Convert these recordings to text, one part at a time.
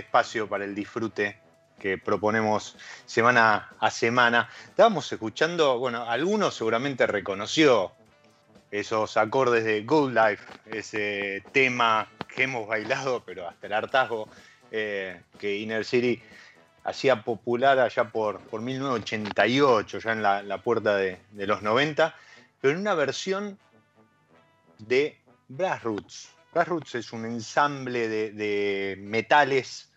Espacio para el disfrute que proponemos semana a semana. Estábamos escuchando, bueno, algunos seguramente reconoció esos acordes de Good Life, ese tema que hemos bailado, pero hasta el hartazgo, eh, que Inner City hacía popular allá por, por 1988, ya en la, puerta de, los 90, pero en una versión de Brass Roots. Brass Roots es un ensamble de, metales,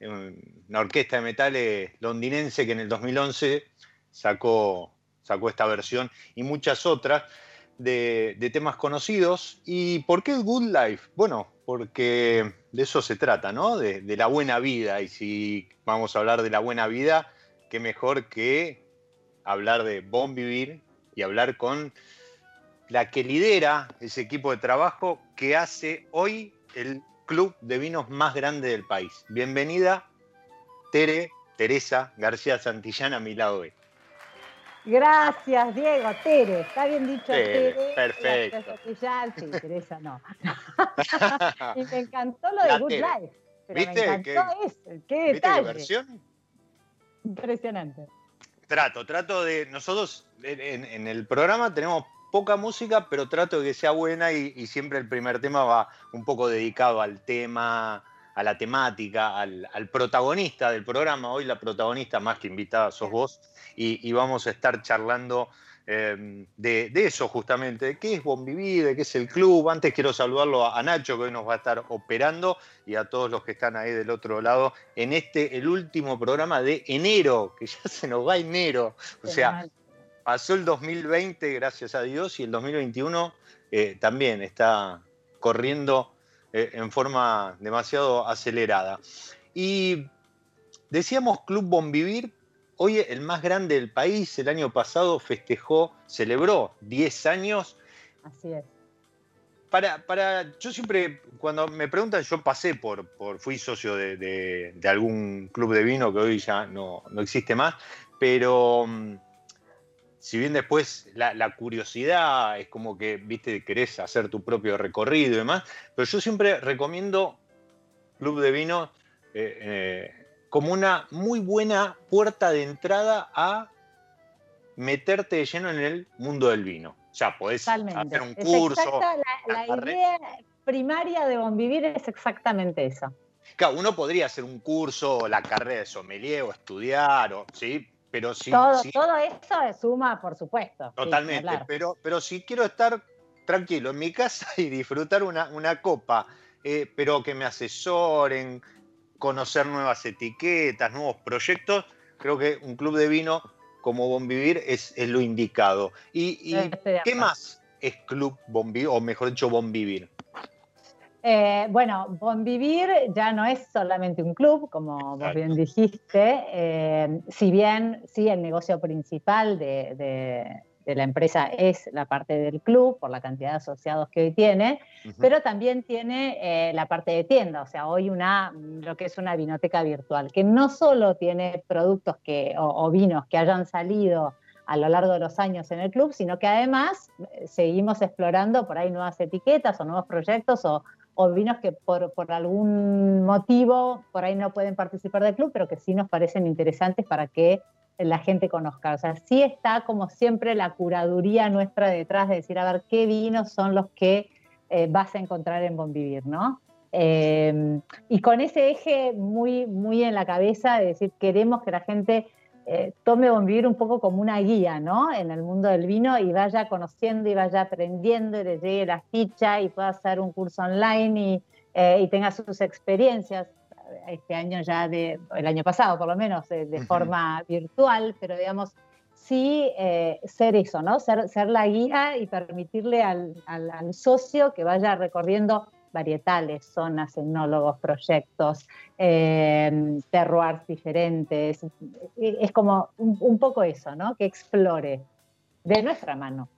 una orquesta de metales londinense que en el 2011 sacó, sacó esta versión y muchas otras de, temas conocidos. ¿Y por qué Good Life? Bueno, porque de eso se trata, ¿no? De, de, la buena vida. Y si vamos a hablar de la buena vida, qué mejor que hablar de Bon Vivir y hablar con la que lidera ese equipo de trabajo que hace hoy el club de vinos más grande del país. Bienvenida, Tere, Teresa García Santillán a mi lado hoy. Gracias, Diego. Tere, está bien dicho Tere. Perfecto. Sí, Teresa no. y me encantó lo de Good Life. ¿Viste? Me encantó eso. Qué detalle. versión? Impresionante. Trato, trato de. Nosotros en, el programa tenemos poca música, pero trato de que sea buena y, siempre el primer tema va un poco dedicado al tema, a la temática, al, protagonista del programa. Hoy la protagonista más que invitada sos vos y, vamos a estar charlando em, de, eso justamente, de qué es Bonvivir, de qué es el club. Antes quiero saludarlo a, Nacho que hoy nos va a estar operando y a todos los que están ahí del otro lado en este, el último programa de enero, que ya se nos va enero. O sea, pasó el 2020, gracias a Dios, y el 2021 eh, también está corriendo eh, en forma demasiado acelerada. Y decíamos Club Bonvivir, hoy el más grande del país, el año pasado festejó, celebró 10 años. Así es. Para, para, yo siempre, cuando me preguntan, yo pasé por, por fui socio de, algún club de vino que hoy ya no, no existe más, pero mm, si bien después la, curiosidad es como que, viste, querés hacer tu propio recorrido y demás, pero yo siempre recomiendo Club de Vino eh, eh, como una muy buena puerta de entrada a meterte de lleno en el mundo del vino. O sea, podés hacer un curso. la, idea primaria de Bonvivir es exactamente eso. Claro, uno podría hacer un curso, la carrera de sommelier o estudiar, o, ¿sí? Pero si, todo, todo eso suma, por supuesto. Totalmente, pero, pero si quiero estar tranquilo en mi casa y disfrutar una, una copa, eh, pero que me asesoren, conocer nuevas etiquetas, nuevos proyectos, creo que un club de vino como Bonvivir es, es lo indicado. ¿Y, y qué más es Club Bonvivir, o mejor dicho, Bonvivir? Eh, bueno, Bonvivir ya no es solamente un club, como vos bien dijiste, eh, si bien sí el negocio principal de, la empresa es la parte del club, por la cantidad de asociados que hoy tiene, pero también tiene eh, la parte de tienda, o sea, hoy una, lo que es una vinoteca virtual, que no solo tiene productos que, o vinos que hayan salido a lo largo de los años en el club, sino que además seguimos explorando por ahí nuevas etiquetas o nuevos proyectos o, o vinos que por, algún motivo por ahí no pueden participar del club, pero que sí nos parecen interesantes para que la gente conozca. O sea, sí está como siempre la curaduría nuestra detrás de decir, a ver, qué vinos son los que eh, vas a encontrar en Bonvivir, ¿no? Eh, y con ese eje muy, muy en la cabeza de decir, queremos que la gente eh, tome Bonvivir un poco como una guía, ¿no? En el mundo del vino y vaya conociendo y vaya aprendiendo y le llegue la ficha y pueda hacer un curso online y, eh, tenga sus experiencias. Este año ya, de, el año pasado por lo menos, de, forma virtual, pero digamos, sí eh, ser eso, ¿no? Ser, ser, la guía y permitirle al, al socio que vaya recorriendo varietales, zonas, etnólogos, proyectos, eh, terroirs diferentes. Es como un, poco eso, ¿no? Que explore de nuestra mano.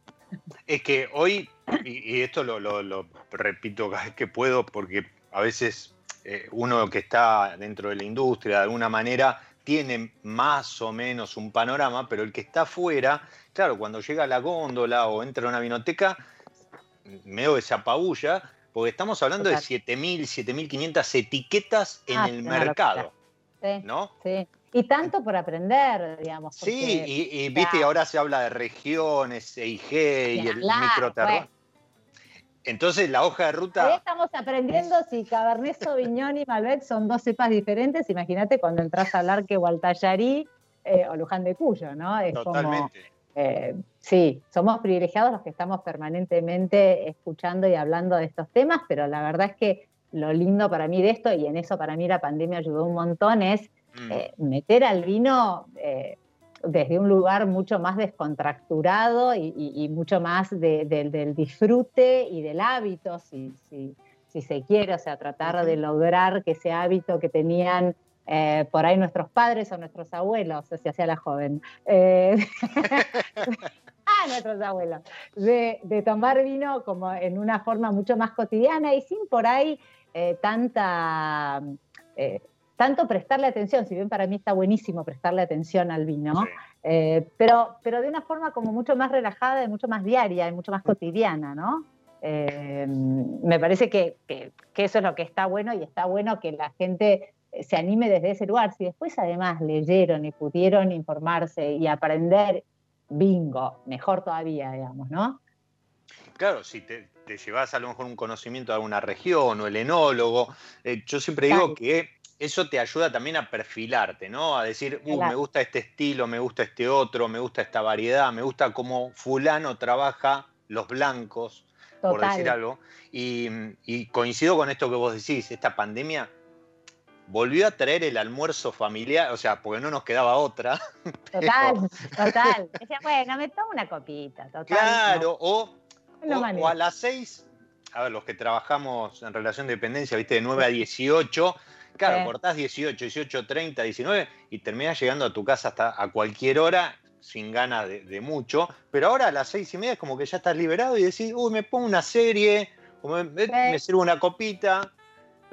Es que hoy, y, esto lo, repito cada vez que puedo, porque a veces eh, uno que está dentro de la industria de alguna manera tiene más o menos un panorama, pero el que está afuera, claro, cuando llega a la góndola o entra a una vinoteca, medio desapabulla porque estamos hablando de 7.000, 7.500 etiquetas en ah, el mercado. Sí, ¿No? Sí. Y tanto por aprender, digamos. Sí, y, viste, ahora se habla de regiones, EIG y el microterror. Entonces la hoja de ruta. Ahí estamos aprendiendo si Cabernet Sauvignon y Malbec son dos cepas diferentes. Imagínate cuando entras a hablar que Gualtallarí eh, o Luján de Cuyo, ¿no? Es Totalmente. Eh, sí, somos privilegiados los que estamos permanentemente escuchando y hablando de estos temas, pero la verdad es que lo lindo para mí de esto, y en eso para mí la pandemia ayudó un montón, es mm. eh, meter al vino eh, desde un lugar mucho más descontracturado y, mucho más del disfrute y del hábito, si, si se quiere, o sea, tratar de lograr que ese hábito que tenían eh, por ahí nuestros padres o nuestros abuelos, se hacía la joven. Eh, ah, nuestros abuelos, de, tomar vino como en una forma mucho más cotidiana y sin por ahí eh, tanta, tanto prestarle atención, si bien para mí está buenísimo prestarle atención al vino, pero, pero de una forma como mucho más relajada y mucho más diaria y mucho más cotidiana, ¿no? me parece que, que, eso es lo que está bueno y está bueno que la gente se anime desde ese lugar. Si después además leyeron y pudieron informarse y aprender, bingo, mejor todavía, digamos, ¿no? Claro, si te, llevas a lo mejor un conocimiento de alguna región o el enólogo, eh, yo siempre digo que eso te ayuda también a perfilarte, ¿no? A decir, uh, me gusta este estilo, me gusta este otro, me gusta esta variedad, me gusta cómo fulano trabaja los blancos, por decir algo. Y, coincido con esto que vos decís, esta pandemia volvió a traer el almuerzo familiar, o sea, porque no nos quedaba otra. Total, total. Decía, bueno, me tomo una copita, total. Claro, o, o, a las seis, a ver, los que trabajamos en relación de dependencia, viste, de 9 a 18, claro, cortás 18, 18, 30, 19 y terminás llegando a tu casa hasta a cualquier hora sin ganas de, mucho, pero ahora a las seis y media es como que ya estás liberado y decís, uy, me pongo una serie, o me, sirvo una copita.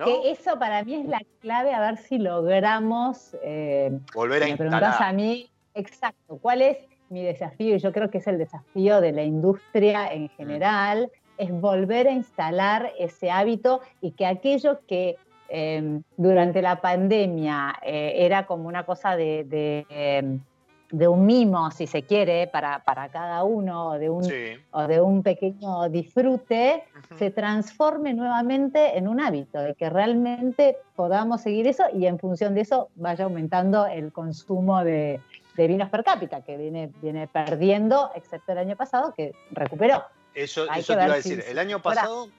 Que eso para mí es la clave, a ver si logramos... Eh, Volver a me preguntás a mí, exacto, ¿cuál es mi desafío? Y yo creo que es el desafío de la industria en mm. general, es volver a instalar ese hábito y que aquello que em, durante la pandemia eh, era como una cosa de... Em, de un mimo, si se quiere, para, para cada uno, o de un, o de un pequeño disfrute, se transforme nuevamente en un hábito, de que realmente podamos seguir eso y en función de eso vaya aumentando el consumo de, vinos per cápita, que viene, viene perdiendo, excepto el año pasado, que recuperó. Eso, eso te iba a decir, el año pasado,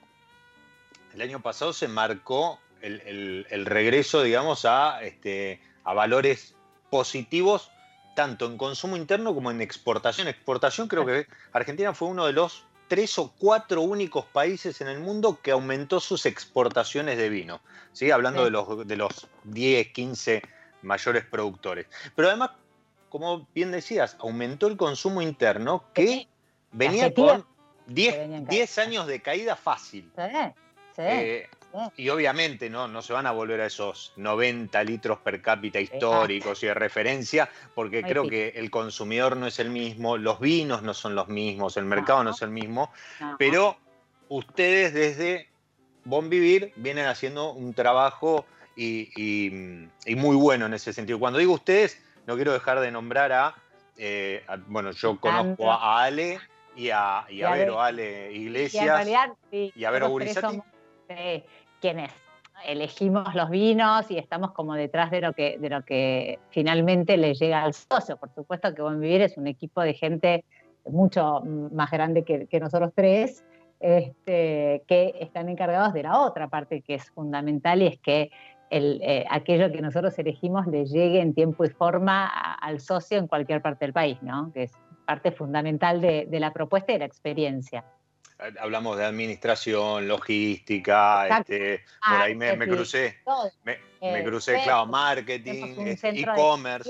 el año pasado se marcó el, el regreso, digamos, a, este, a valores positivos tanto en consumo interno como en exportación. Exportación creo que Argentina fue uno de los tres o cuatro únicos países en el mundo que aumentó sus exportaciones de vino, ¿sí? hablando De, los, de los 10, 15 mayores productores. Pero además, como bien decías, aumentó el consumo interno que venía con 10, años de caída fácil. Sí, eh, y obviamente ¿no? no se van a volver a esos 90 litros per cápita históricos y de referencia, porque creo que el consumidor no es el mismo, los vinos no son los mismos, el mercado no, es el mismo, pero ustedes desde Bon Vivir vienen haciendo un trabajo y, muy bueno en ese sentido. Cuando digo ustedes, no quiero dejar de nombrar a, eh, bueno, yo conozco a Ale y a, y a, Vero Ale Iglesias y, a Vero Gurizati quienes elegimos los vinos y estamos como detrás de lo que, de lo que finalmente le llega al socio. Por supuesto que Buen Vivir es un equipo de gente mucho más grande que, nosotros tres, este, que están encargados de la otra parte que es fundamental y es que el, eh, aquello que nosotros elegimos le llegue en tiempo y forma al socio en cualquier parte del país, ¿no? que es parte fundamental de, de la propuesta y de la experiencia hablamos de administración, logística, este, por ahí me, crucé, me, eh, crucé, claro, marketing, e-commerce.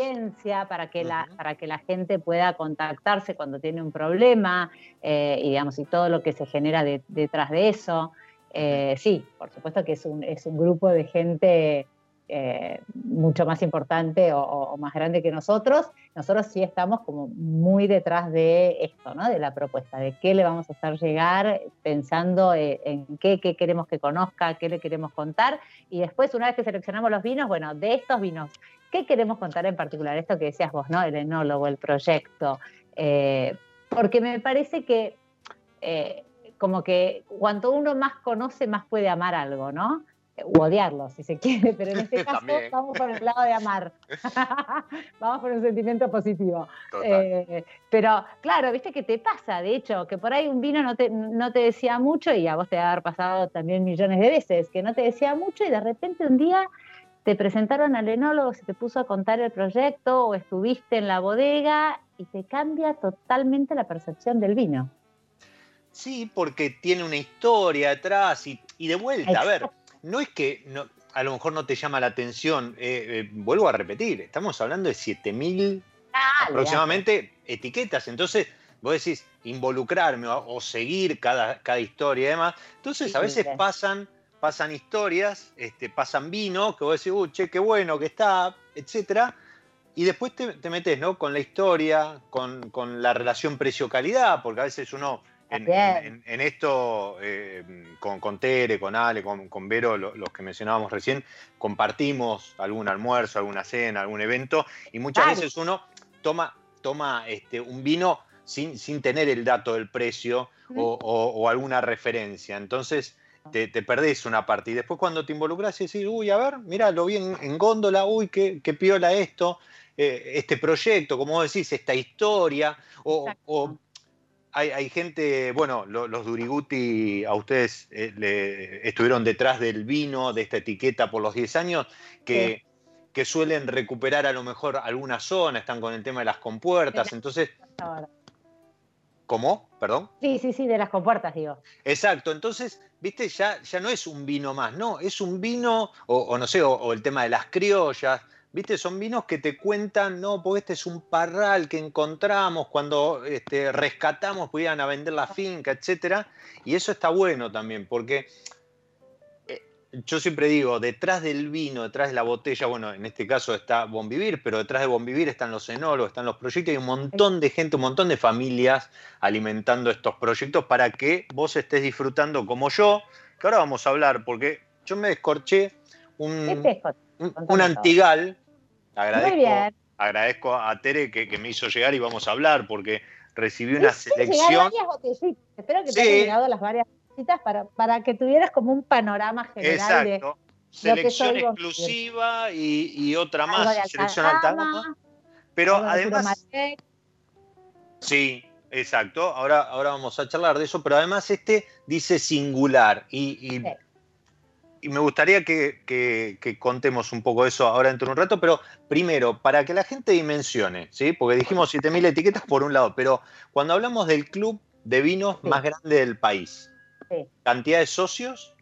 Para que, la, para que la gente pueda contactarse cuando tiene un problema eh, y, digamos, y todo lo que se genera detrás de eso. Eh, sí, por supuesto que es un, es un grupo de gente eh, mucho más importante o, más grande que nosotros, nosotros sí estamos como muy detrás de esto, ¿no? de la propuesta, de qué le vamos a hacer llegar, pensando eh, en qué, queremos que conozca, qué le queremos contar, y después una vez que seleccionamos los vinos, bueno, de estos vinos, ¿qué queremos contar en particular? Esto que decías vos, ¿no? El enólogo, el proyecto, eh, porque me parece que como que cuanto uno más conoce, más puede amar algo, ¿no? O odiarlo, si se quiere, pero en este caso vamos por el lado de amar. vamos por un sentimiento positivo. Eh, pero claro, viste que te pasa, de hecho, que por ahí un vino no te, no te decía mucho y a vos te va a haber pasado también millones de veces, que no te decía mucho y de repente un día te presentaron al enólogo, se te puso a contar el proyecto o estuviste en la bodega y te cambia totalmente la percepción del vino. Sí, porque tiene una historia atrás y, y de vuelta, a ver, no es que a lo mejor no te llama la atención, eh, eh, vuelvo a repetir, estamos hablando de 7000 aproximadamente etiquetas, entonces vos decís involucrarme o, seguir cada, cada, historia y demás, entonces a veces pasan, pasan historias, este, pasan vino, que vos decís, uh, che, qué bueno que está, etcétera, y después te, metes ¿no? con la historia, con, con la relación precio-calidad, porque a veces uno en, esto, eh, con, Tere, con Ale, con, Vero, los que mencionábamos recién, compartimos algún almuerzo, alguna cena, algún evento, y muchas veces uno toma, toma este, un vino sin, sin tener el dato del precio o, o- o alguna referencia. Entonces te, te perdés una parte. Y después cuando te involucras y decís, uy, a ver, mira, lo vi en, en góndola, uy, qué, qué piola esto, eh, este proyecto, como vos decís, esta historia, o hay, hay gente, bueno, lo- los Duriguti a ustedes eh, le- estuvieron detrás del vino, de esta etiqueta por los 10 años, que, que suelen recuperar a lo mejor alguna zona, están con el tema de las compuertas, entonces. ¿cómo? Perdón. Sí, sí, sí, de las compuertas, digo. Exacto, entonces, viste, ya, ya no es un vino más, no, es un vino, o, o no sé, o, o el tema de las criollas, viste, son vinos que te cuentan, no, porque este es un parral que encontramos cuando este, rescatamos, podían a vender la finca, etcétera, y eso está bueno también, porque eh, yo siempre digo, detrás del vino, detrás de la botella, bueno, en este caso está Bonvivir, pero detrás de Bonvivir están los enólogos, están los proyectos, hay un montón de gente, un montón de familias alimentando estos proyectos para que vos estés disfrutando como yo, que ahora vamos a hablar, porque yo me descorché un, Este es Jota. Un, contame un antigal. Muy Agradezco, bien. agradezco a Tere que, que me hizo llegar y vamos a hablar, porque recibí una Sí, selección. varias botellitas. Espero que Sí. te hayan llegado las varias botellitas para, para que tuvieras como un panorama general de Exacto. que Selección exclusiva y, y otra algo más, de selección alta gama. Pero de además, sí, exacto. Ahora, ahora vamos a charlar de eso, pero además este dice singular y, y- Sí. Y me gustaría que, que- que contemos un poco eso ahora dentro de un rato, pero primero, para que la gente dimensione, ¿sí? Porque dijimos 7.000 etiquetas por un lado, pero cuando hablamos del club de vinos Sí. más grande del país, Sí. cantidad de socios,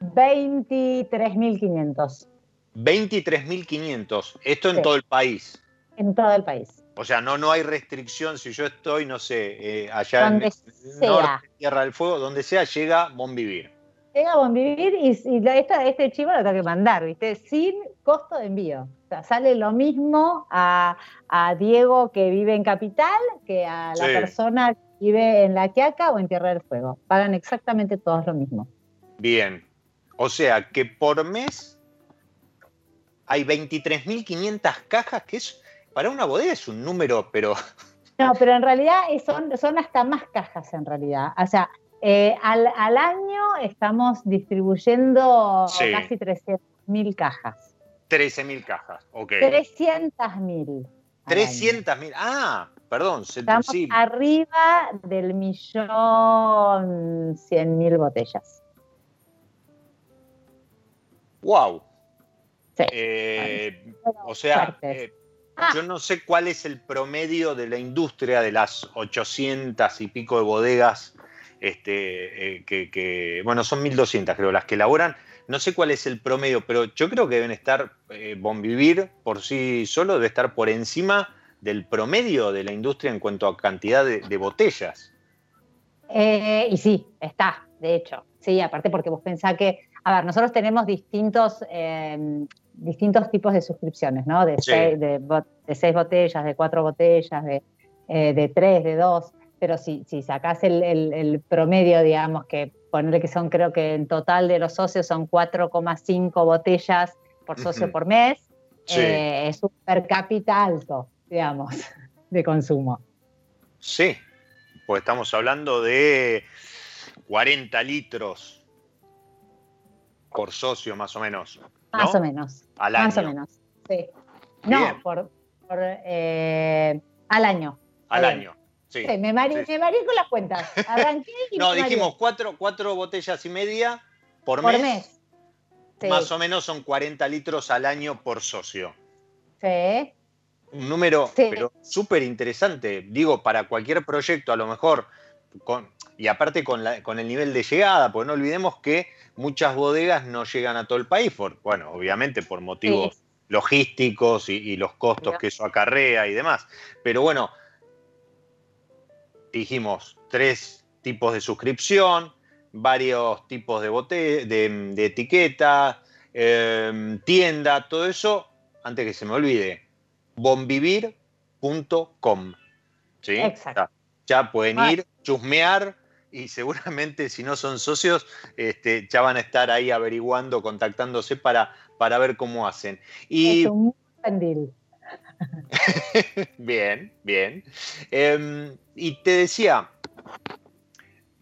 23.500 23.500. Esto en Sí. todo el país. en todo el país. O sea, no, no hay restricción si yo estoy, no sé, eh, allá Donde en sea. norte, Tierra del Fuego, donde sea, llega Bonvivir. Llega a Bonvivir y, y la- esta- este chivo lo tengo que mandar, ¿viste? Sin costo de envío. O sea, sale lo mismo a, a Diego que vive en Capital que a la Sí. persona que vive en La Quiaca o en Tierra del Fuego. Pagan exactamente todos lo mismo. Bien. O sea, que por mes hay 23.500 cajas, que es, para una bodega es un número, pero No, pero en realidad son hasta más cajas en realidad. O sea, eh, al, al año estamos distribuyendo Sí. casi 300.000 cajas. 13.000 cajas. Ok. 300.000. al año. 300.000. Ah, perdón. Estamos sí. arriba del millón cien mil botellas. Wow. Sí. Eh, Bueno, o sea, eh, Ah. yo no sé cuál es el promedio de la industria de las 800 y pico de bodegas, este, eh, que, que- bueno, son 1200 creo, las que elaboran. No sé cuál es el promedio, pero yo creo que deben estar, eh, Bonvivir por sí solo debe estar por encima del promedio de la industria en cuanto a cantidad de, de botellas. Eh, y sí, está, de hecho. Sí, aparte porque vos pensás que, a ver, nosotros tenemos distintos, eh, distintos tipos de suscripciones, ¿no? De, Sí. seis, de, de seis botellas, de cuatro botellas, de, eh, de tres, de dos. Pero si, si sacás el, el- el promedio, digamos, que ponerle que son, creo que en total de los socios son 4,5 botellas por socio por mes, Sí. eh, es un per cápita alto, digamos, de consumo. Sí, pues estamos hablando de 40 litros por socio más o menos. ¿no? Más o menos. Al Más año. o menos, sí. No, por, por, eh, al año. Al año. Sí. Me, mareé, sí. me mareé con las cuentas. Arranqué y No, me dijimos cuatro, cuatro botellas y media por, por mes. mes. Sí, Más o menos son 40 litros al año por socio. sí. Un número pero súper interesante. Digo, para cualquier proyecto, a lo mejor, con, y aparte con, la- con el nivel de llegada, porque no olvidemos que muchas bodegas no llegan a todo el país, por, bueno, obviamente por motivos logísticos y, y los costos que eso acarrea y demás. Pero bueno, dijimos tres tipos de suscripción, varios tipos de, bote de, de etiqueta, eh, tienda, todo eso, antes que se me olvide, bonvivir.com. ¿sí? Exacto. Ya, ya pueden ir, chusmear y seguramente si no son socios, este, ya van a estar ahí averiguando, contactándose para, para ver cómo hacen. Y Es un buen deal. bien, bien. Em, y te decía,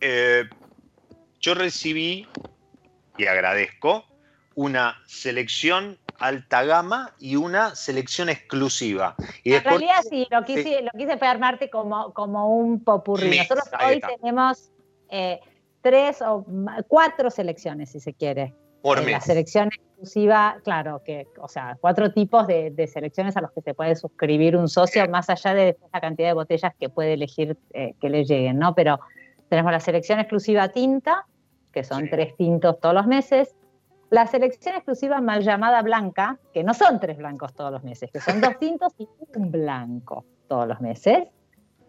eh, yo recibí, y agradezco, una selección alta gama y una selección exclusiva. Y en realidad sí, lo quise, Lo quise armarte como, como un popurrí. Nosotros hoy tenemos eh, tres o cuatro selecciones, si se quiere. Por eh, La selección exclusiva, claro, que, o sea, cuatro tipos de, selecciones a los que se puede suscribir un socio, más allá de la cantidad de botellas que puede elegir eh, que le lleguen, ¿no? Pero tenemos la selección exclusiva tinta, que son tres tintos todos los meses. La selección exclusiva mal llamada blanca, que no son tres blancos todos los meses, que son dos tintos y un blanco todos los meses.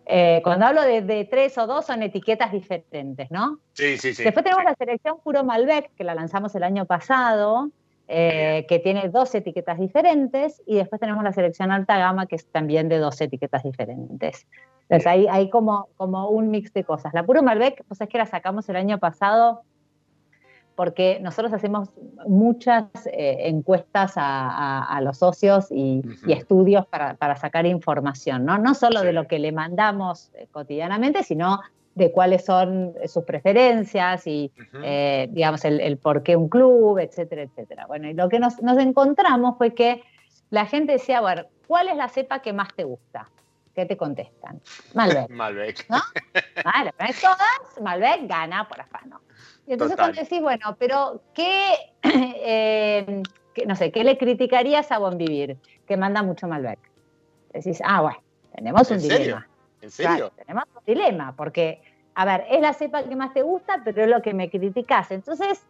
Eh, cuando hablo de, tres o dos, son etiquetas diferentes, ¿no? Sí, sí, sí. Después tenemos la selección Puro Malbec, que la lanzamos el año pasado, eh, que tiene dos etiquetas diferentes, y después tenemos la selección Alta Gama, que es también de dos etiquetas diferentes. Entonces hay, hay como, como un mix de cosas. La Puro Malbec, pues es que la sacamos el año pasado porque nosotros hacemos muchas eh, encuestas a, los socios y, estudios para, sacar información, ¿no? No solo de lo que le mandamos eh, cotidianamente, sino de cuáles son sus preferencias y, eh, digamos, el, por qué un club, etcétera, etcétera. Bueno, y lo que nos, encontramos fue que la gente decía, bueno, ¿cuál es la cepa que más te gusta? ¿Qué te contestan? Malbec. Malbec. ¿No? Vale, todas, Malbec gana por afano. Y entonces cuando decís, bueno, pero eh, ¿qué, no sé, ¿qué le criticarías a Bon Vivir? Que manda mucho Malbec. Decís, ah, bueno, tenemos un dilema. ¿En serio? tenemos dilema, porque, a ver, es la cepa que más te gusta, pero es lo que me criticas. Entonces,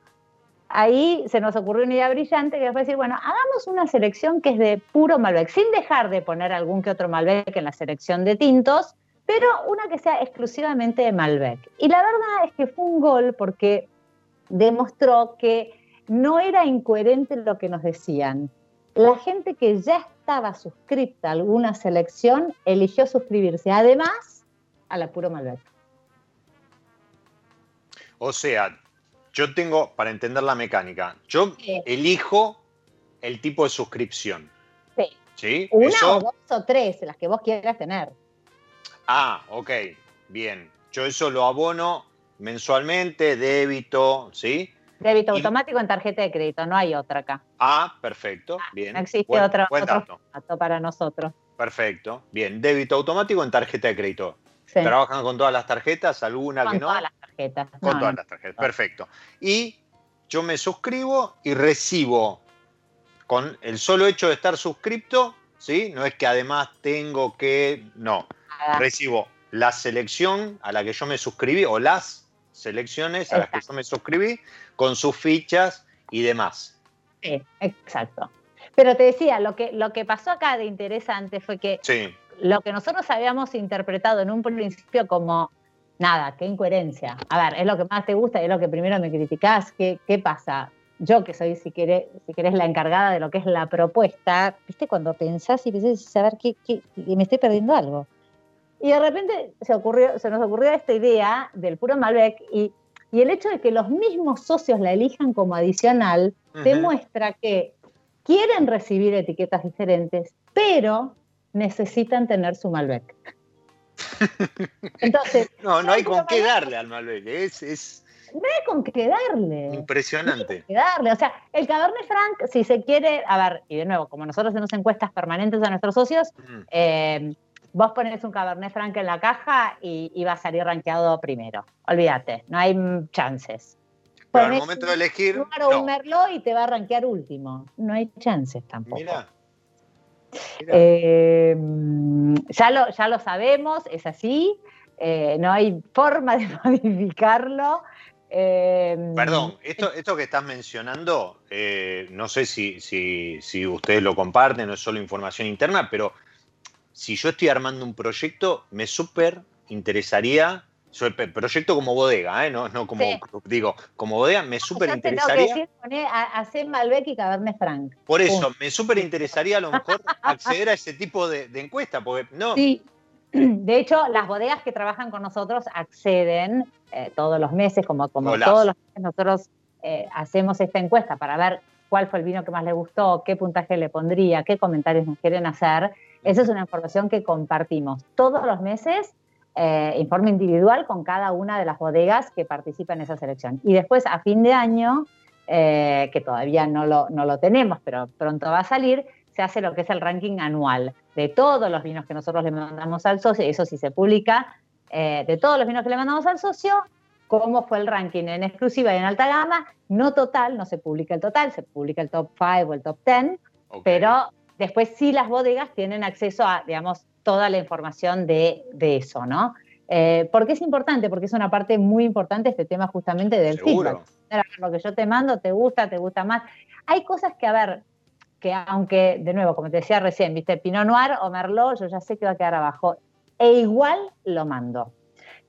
ahí se nos ocurrió una idea brillante que fue decir, bueno, hagamos una selección que es de puro Malbec, sin dejar de poner algún que otro Malbec en la selección de tintos, pero una que sea exclusivamente de Malbec. Y la verdad es que fue un gol porque demostró que no era incoherente lo que nos decían. La gente que ya estaba suscripta a alguna selección eligió suscribirse, además, a la puro Malbec. O sea, yo tengo, para entender la mecánica, yo elijo el tipo de suscripción. Sí. ¿Sí? Una o dos o tres, las que vos quieras tener. Ah, ok, bien. Yo eso lo abono mensualmente, débito, ¿sí? Débito automático en tarjeta de crédito, no hay otra acá. Ah, perfecto, ah, bien. No existe otro, otro para nosotros. Perfecto, bien. Débito automático en tarjeta de crédito. ¿Trabajan con todas las tarjetas? ¿Alguna que no? Con todas las tarjetas. Con todas las tarjetas, perfecto. Y yo me suscribo y recibo, con el solo hecho de estar suscripto, ¿sí? No es que además tengo que, no, recibo la selección a la que yo me suscribí o las selecciones a las que yo me suscribí con sus fichas y demás. Sí, exacto. Pero te decía, lo que, lo que pasó acá de interesante fue que lo que nosotros habíamos interpretado en un principio como, nada, qué incoherencia. A ver, es lo que más te gusta, es lo que primero me criticás, ¿qué, qué pasa? Yo que soy, si querés, si querés, la encargada de lo que es la propuesta, ¿viste? Cuando pensás y pensás, saber que, que me estoy perdiendo algo. Y de repente se, ocurrió, se nos ocurrió esta idea del puro Malbec y, el hecho de que los mismos socios la elijan como adicional demuestra que quieren recibir etiquetas diferentes, pero necesitan tener su Malbec. Entonces, no, no hay con qué darle al Malbec, es, no hay con qué darle. Impresionante. No darle. O sea, el Cabernet Franc, si se quiere, a ver, y de nuevo, como nosotros hacemos encuestas permanentes a nuestros socios, vos pones un Cabernet Franc en la caja y, va a salir rankeado primero. Olvídate, no hay chances. Pero al momento de elegir. Un un Merlot y te va a rankear último. No hay chances tampoco. Mira. Eh, ya, lo, ya lo sabemos, es así. Eh, no hay forma de modificarlo. Eh, Perdón, esto, esto que estás mencionando, no sé si, si, si ustedes lo comparten, no es solo información interna, pero si yo estoy armando un proyecto, me súper interesaría, proyecto como bodega, ¿eh? no, no como, digo, como bodega, me súper interesaría. hacer Malbec y Cabernet Franc. Por eso, me súper interesaría a lo mejor acceder a ese tipo de, encuesta, porque no. Sí. De hecho, las bodegas que trabajan con nosotros acceden eh, todos los meses, como, como todos los meses nosotros eh, hacemos esta encuesta para ver cuál fue el vino que más le gustó, qué puntaje le pondría, qué comentarios nos quieren hacer. Esa es una información que compartimos todos los meses, eh, informe individual con cada una de las bodegas que participan en esa selección. Y después, a fin de año, eh, que todavía no lo, no lo tenemos, pero pronto va a salir, se hace lo que es el ranking anual de todos los vinos que nosotros le mandamos al socio, eso sí se publica, eh, de todos los vinos que le mandamos al socio, cómo fue el ranking en exclusiva y en alta gama, no total, no se publica el total, se publica el top 5 o el top 10, pero después sí las bodegas tienen acceso a, digamos, toda la información de, eso, ¿no? Eh, ¿Por qué es importante? Porque es una parte muy importante este tema justamente del Seguro. feedback. Lo que yo te mando, te gusta, te gusta más. Hay cosas que, a ver, que aunque, de nuevo, como te decía recién, viste, Pinot Noir o Merlot, yo ya sé que va a quedar abajo. E igual lo mando.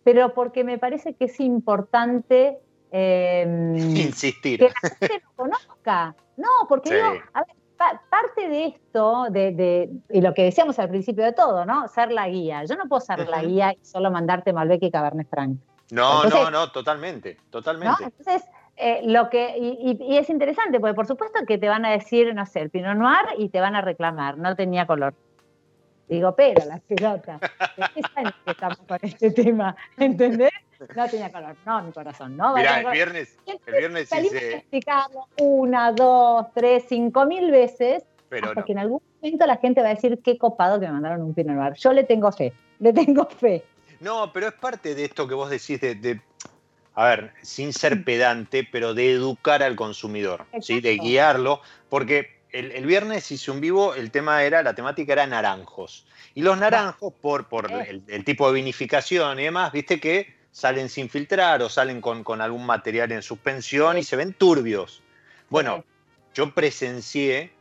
Pero porque me parece que es importante em, insistir. Que la gente lo conozca. No, porque digo, a ver, parte de esto, de, y lo que decíamos al principio de todo, ¿no? Ser la guía. Yo no puedo ser la guía y solo mandarte Malbec y Cabernet Franc. No, no, no, totalmente, totalmente. Entonces, eh, lo que, y, es interesante, porque por supuesto que te van a decir, no sé, el Pinot Noir y te van a reclamar, no tenía color. Digo, pero la pelota, ¿qué estamos con este tema? ¿Entendés? No tenía color, no, mi corazón, ¿no? Mira, el viernes, el viernes hice... explicarlo una, dos, tres, cinco mil veces, pero hasta que en algún momento la gente va a decir qué copado que me mandaron un Pinot Noir. Yo le tengo fe, le tengo fe. No, pero es parte de esto que vos decís de, a ver, sin ser pedante, pero de educar al consumidor, ¿sí? de guiarlo, porque el, viernes hice un vivo, el tema era, la temática era naranjos. Y los naranjos, por, por eh. el, tipo de vinificación y demás, viste que salen sin filtrar o salen con, algún material en suspensión y se ven turbios. Bueno, yo presencié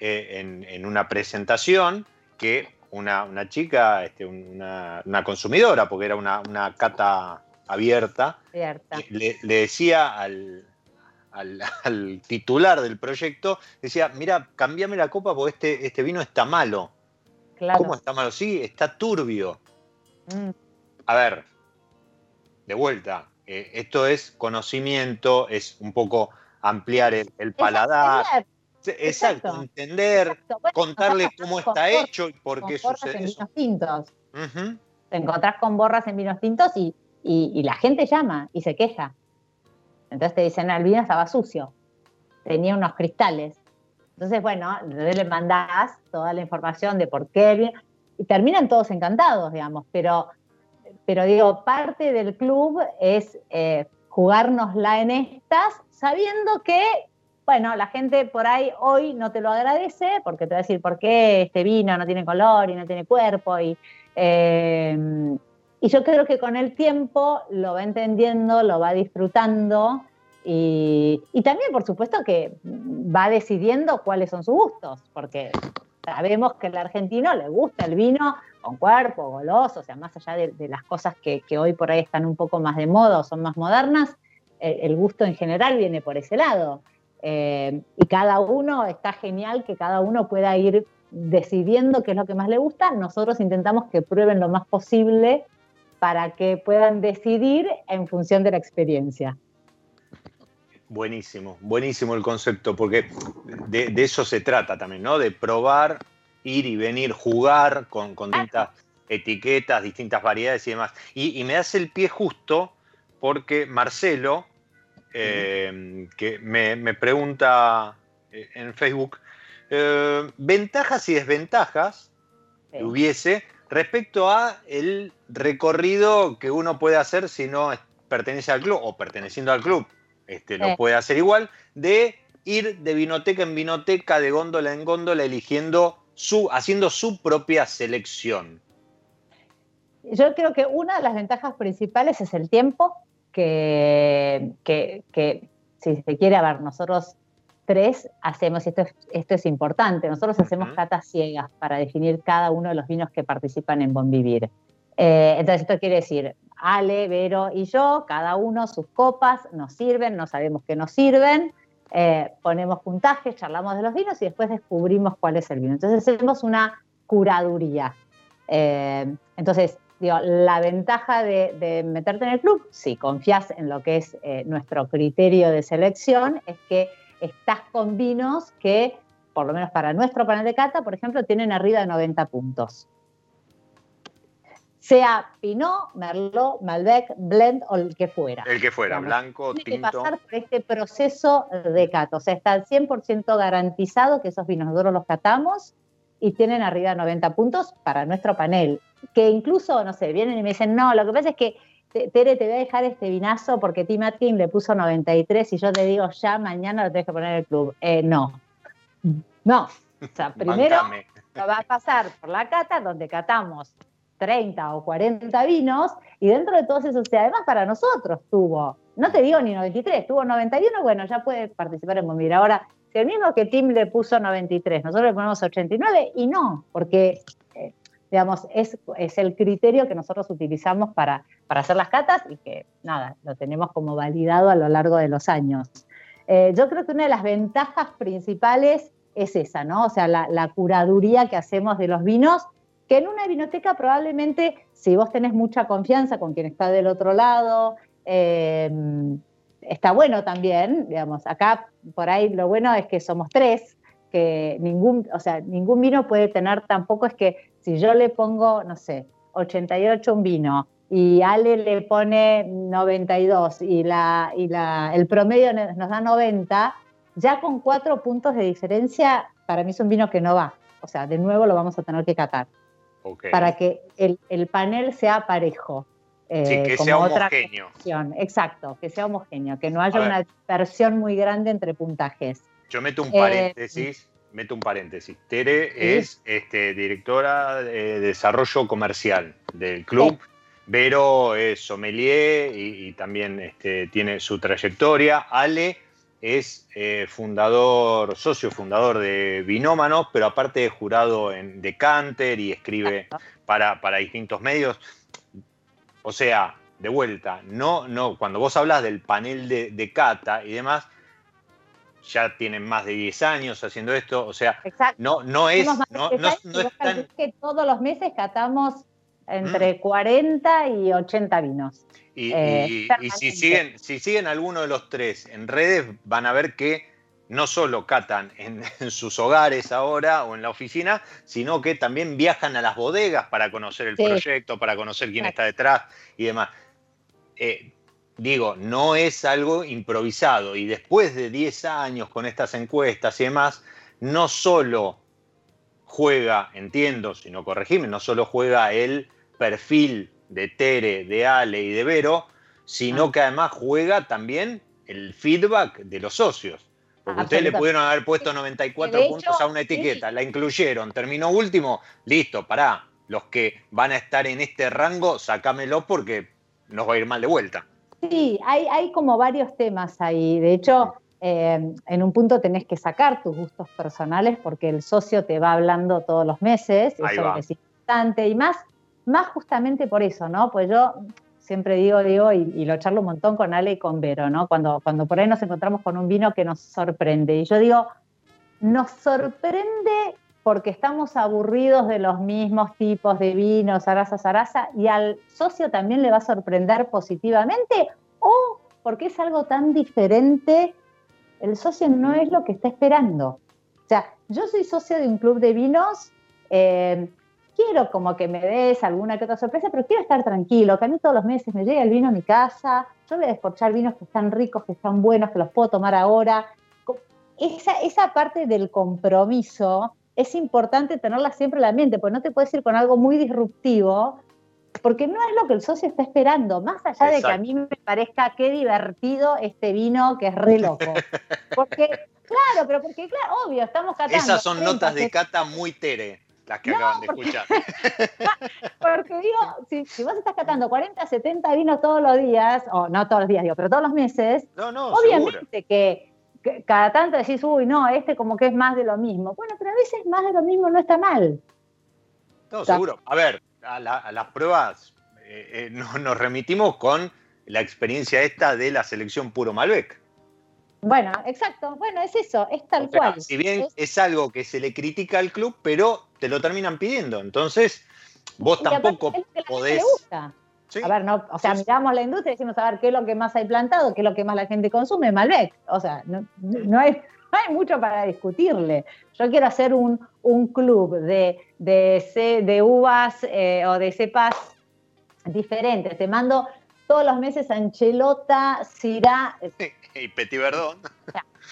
eh, en, una presentación que una, chica, este, una, consumidora, porque era una, cata abierta, Le, decía al, al, titular del proyecto, decía, mira, cambiame la copa porque este, este vino está malo. ¿Cómo está malo? Sí, está turbio. Mm. A ver, de vuelta, eh, esto es conocimiento, es un poco ampliar el, paladar. Exacto, entender, contarle cómo está hecho y por qué sucede en Vinos tintos. Te encontrás con borras en vinos tintos y, y, la gente llama y se queja. Entonces te dicen, el vino estaba sucio, tenía unos cristales. Entonces, bueno, le mandás toda la información de por qué el vino, y terminan todos encantados, digamos, pero, pero digo, parte del club es eh, jugárnosla en estas, sabiendo que, bueno, la gente por ahí hoy no te lo agradece, porque te va a decir por qué este vino no tiene color y no tiene cuerpo, y, eh, y yo creo que con el tiempo lo va entendiendo, lo va disfrutando y, también, por supuesto, que va decidiendo cuáles son sus gustos, porque sabemos que al argentino le gusta el vino con cuerpo, goloso, o sea, más allá de, las cosas que, hoy por ahí están un poco más de moda o son más modernas, el gusto en general viene por ese lado. Eh, y cada uno, está genial que cada uno pueda ir decidiendo qué es lo que más le gusta. Nosotros intentamos que prueben lo más posible para que puedan decidir en función de la experiencia. Buenísimo, buenísimo el concepto, porque de, eso se trata también, ¿no? De probar, ir y venir, jugar con, distintas etiquetas, distintas variedades y demás. Y, me das el pie justo porque Marcelo, eh, que me, pregunta eh, en Facebook, eh, ventajas y desventajas que hubiese Respecto a el recorrido que uno puede hacer si no pertenece al club o perteneciendo al club, este, lo puede hacer igual, de ir de vinoteca en vinoteca, de góndola en góndola, eligiendo su, haciendo su propia selección. Yo creo que una de las ventajas principales es el tiempo, que, que, que si se quiere, a ver, nosotros tres hacemos, esto es, esto es importante, nosotros hacemos catas ciegas para definir cada uno de los vinos que participan en Bon Vivir. Eh, entonces esto quiere decir, Ale, Vero y yo, cada uno sus copas nos sirven, no sabemos qué nos sirven, eh, ponemos puntajes, charlamos de los vinos y después descubrimos cuál es el vino. Entonces hacemos una curaduría. Eh, entonces, digo, la ventaja de, de, meterte en el club, si confías en lo que es nuestro criterio de selección, es que estás con vinos que, por lo menos para nuestro panel de cata, por ejemplo, tienen arriba de 90 puntos sea Pinot, Merlot, Malbec, Blend o el que fuera. El que fuera, blanco, Tiene que pasar por este proceso de cata. O sea, está al 100% garantizado que esos vinos nosotros los catamos y tienen arriba 90 puntos para nuestro panel. Que incluso, no sé, vienen y me dicen, no, lo que pasa es que Tere, te voy a dejar este vinazo porque Tim Atkin le puso 93 y yo te digo, ya mañana lo tenés que poner en el club. Eh, no. No. O sea, primero lo va a pasar por la cata, donde catamos 30 o 40 vinos, y dentro de todos esos, y además para nosotros tuvo, no te digo ni 93, tuvo 91, bueno, ya puede participar en Bombir. Ahora, si el mismo que Tim le puso 93, nosotros le ponemos 89, y no, porque, eh, digamos, es, es, el criterio que nosotros utilizamos para, para hacer las catas y que, nada, lo tenemos como validado a lo largo de los años. Eh, yo creo que una de las ventajas principales es esa, ¿no? O sea, la curaduría que hacemos de los vinos que en una vinoteca probablemente, si vos tenés mucha confianza con quien está del otro lado, em, está bueno también, digamos, acá por ahí lo bueno es que somos tres, que ningún, o sea, ningún vino puede tener tampoco es que si yo le pongo, no sé, 88 un vino y Ale le pone 92 y, la, y la, el promedio nos da 90, ya con cuatro puntos de diferencia, para mí es un vino que no va. O sea, de nuevo lo vamos a tener que catar para que el, panel sea parejo. Eh, sí, que sea homogéneo. Exacto, que sea homogéneo, que no haya una dispersión muy grande entre puntajes. Yo meto un eh, paréntesis, meto un paréntesis. Tere es este, directora de desarrollo comercial del club. Vero es sommelier y, también este, tiene su trayectoria. Ale es eh, fundador, socio fundador de Binómanos, pero aparte de jurado en Decanter y escribe para, para, distintos medios. O sea, de vuelta, no, no, cuando vos hablas del panel de, cata y demás, ya tienen más de 10 años haciendo esto, o sea, no, no es... No, es que todos los meses catamos entre 40 mm. y 80 vinos. Y, eh, si, siguen, si siguen alguno de los tres en redes, van a ver que no solo catan en, sus hogares ahora o en la oficina, sino que también viajan a las bodegas para conocer el proyecto, para conocer quién está detrás y demás. Eh, digo, no es algo improvisado y después de 10 años con estas encuestas y demás, no solo juega, entiendo, si no corregime, no solo juega el perfil de Tere, de Ale y de Vero, sino ah. que además juega también el feedback de los socios. Porque ustedes le pudieron haber puesto 94 puntos a una etiqueta, la incluyeron, terminó último, listo, pará. Los que van a estar en este rango, sacámelo porque nos va a ir mal de vuelta. Sí, hay, hay como varios temas ahí. De hecho, eh, en un punto tenés que sacar tus gustos personales porque el socio te va hablando todos los meses, eso es importante. Y más más justamente por eso, ¿no? Pues yo siempre digo, digo, y, lo charlo un montón con Ale y con Vero, ¿no? Cuando, cuando por ahí nos encontramos con un vino que nos sorprende. Y yo digo, nos sorprende porque estamos aburridos de los mismos tipos de vinos, zaraza, zaraza, y al socio también le va a sorprender positivamente, o porque es algo tan diferente, el socio no es lo que está esperando. O sea, yo soy socio de un club de vinos, eh, quiero como que me des alguna que otra sorpresa, pero quiero estar tranquilo, que a mí todos los meses me llega el vino a mi casa, yo voy a descorchar vinos que están ricos, que están buenos, que los puedo tomar ahora. Esa, esa parte del compromiso es importante tenerla siempre en la mente, porque no te puedes ir con algo muy disruptivo, porque no es lo que el socio está esperando, más allá de que a mí me parezca qué divertido este vino que es re loco. Porque, claro, pero porque, claro, obvio, estamos catando. Esas son notas de cata muy tere las que acaban de escuchar. Porque digo, si, vos estás catando 40, 70 vinos todos los días, o no todos los días, digo, pero todos los meses, obviamente que, cada tanto decís, uy, no, este como que es más de lo mismo. Bueno, pero a veces más de lo mismo no está mal. No, seguro. A ver, a, las pruebas eh, eh, nos remitimos con la experiencia esta de la selección puro Malbec. Bueno, exacto. Bueno, es eso, es tal cual. Si bien es... algo que se le critica al club, pero te lo terminan pidiendo. Entonces, vos tampoco podés. A ver, no, o sea, miramos la industria y decimos, a ver, ¿qué es lo que más hay plantado? ¿Qué es lo que más la gente consume? Malbec. O sea, no, hay, hay mucho para discutirle. Yo quiero hacer un, club de, de, de uvas eh, o de cepas diferentes. Te mando todos los meses Anchelota, Syrah. y Petit Verdón.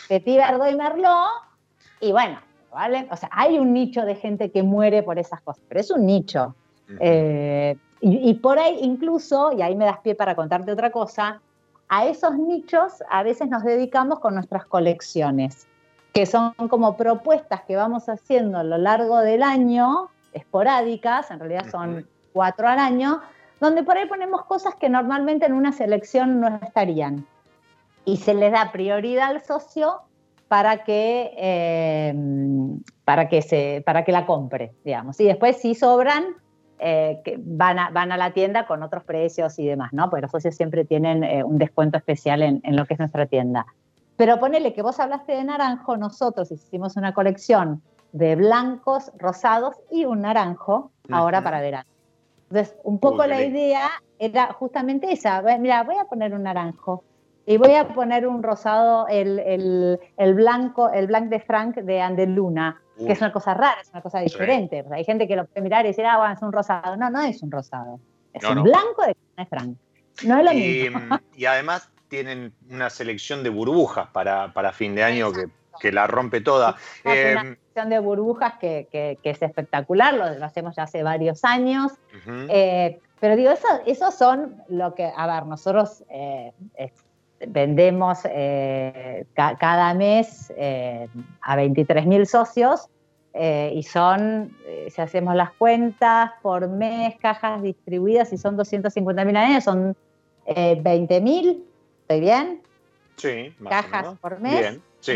Petit Verdón y Merlot. Y bueno, ¿vale? O sea, hay un nicho de gente que muere por esas cosas, pero es un nicho. Eh, y, por ahí incluso, y ahí me das pie para contarte otra cosa, a esos nichos a veces nos dedicamos con nuestras colecciones, que son como propuestas que vamos haciendo a lo largo del año, esporádicas, en realidad son cuatro al año, donde por ahí ponemos cosas que normalmente en una selección no estarían. Y se les da prioridad al socio para que, eh, para que, se, para que la compre, digamos. Y después si sobran, eh, que van, a, van a la tienda con otros precios y demás, ¿no? Porque los socios siempre tienen eh, un descuento especial en, lo que es nuestra tienda. Pero ponele que vos hablaste de naranjo, nosotros hicimos una colección de blancos, rosados y un naranjo ahora para verano. Entonces, un poco la idea era justamente esa. Mira, voy a poner un naranjo y voy a poner un rosado, el, blanco, el blanc de Frank de Andeluna, que es una cosa rara, es una cosa diferente. Hay gente que lo puede mirar y decir, ah, bueno, es un rosado. No, no es un rosado. Es un blanco de Frank. No es lo y, mismo. Y además tienen una selección de burbujas para, fin de año que, la rompe toda. una em, selección de burbujas que, es espectacular, lo, hacemos ya hace varios años. Eh, pero digo, eso, esos son lo que, a ver, nosotros eh, vendemos eh, cada mes eh, a 23.000 socios eh, y son, si hacemos las cuentas, por mes, cajas distribuidas, y son 250.000 años, son 20.000, ¿estoy bien? Sí, Cajas por mes. Bien, sí.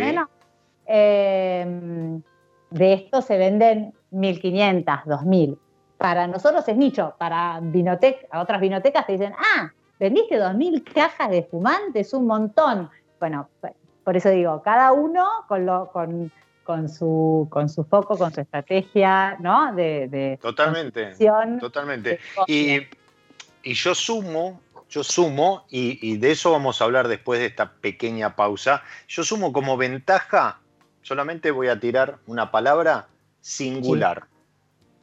de esto se venden 1.500, 2.000. Para nosotros es nicho, para vinotec a otras vinotecas te dicen, ah, vendiste 2.000 cajas de fumantes, un montón. Bueno, por eso digo, cada uno con, lo, con, con, su, con su foco, con su estrategia, ¿no? De, totalmente, totalmente. Y, yo sumo, yo sumo, y, de eso vamos a hablar después de esta pequeña pausa, yo sumo como ventaja, solamente voy a tirar una palabra, singular.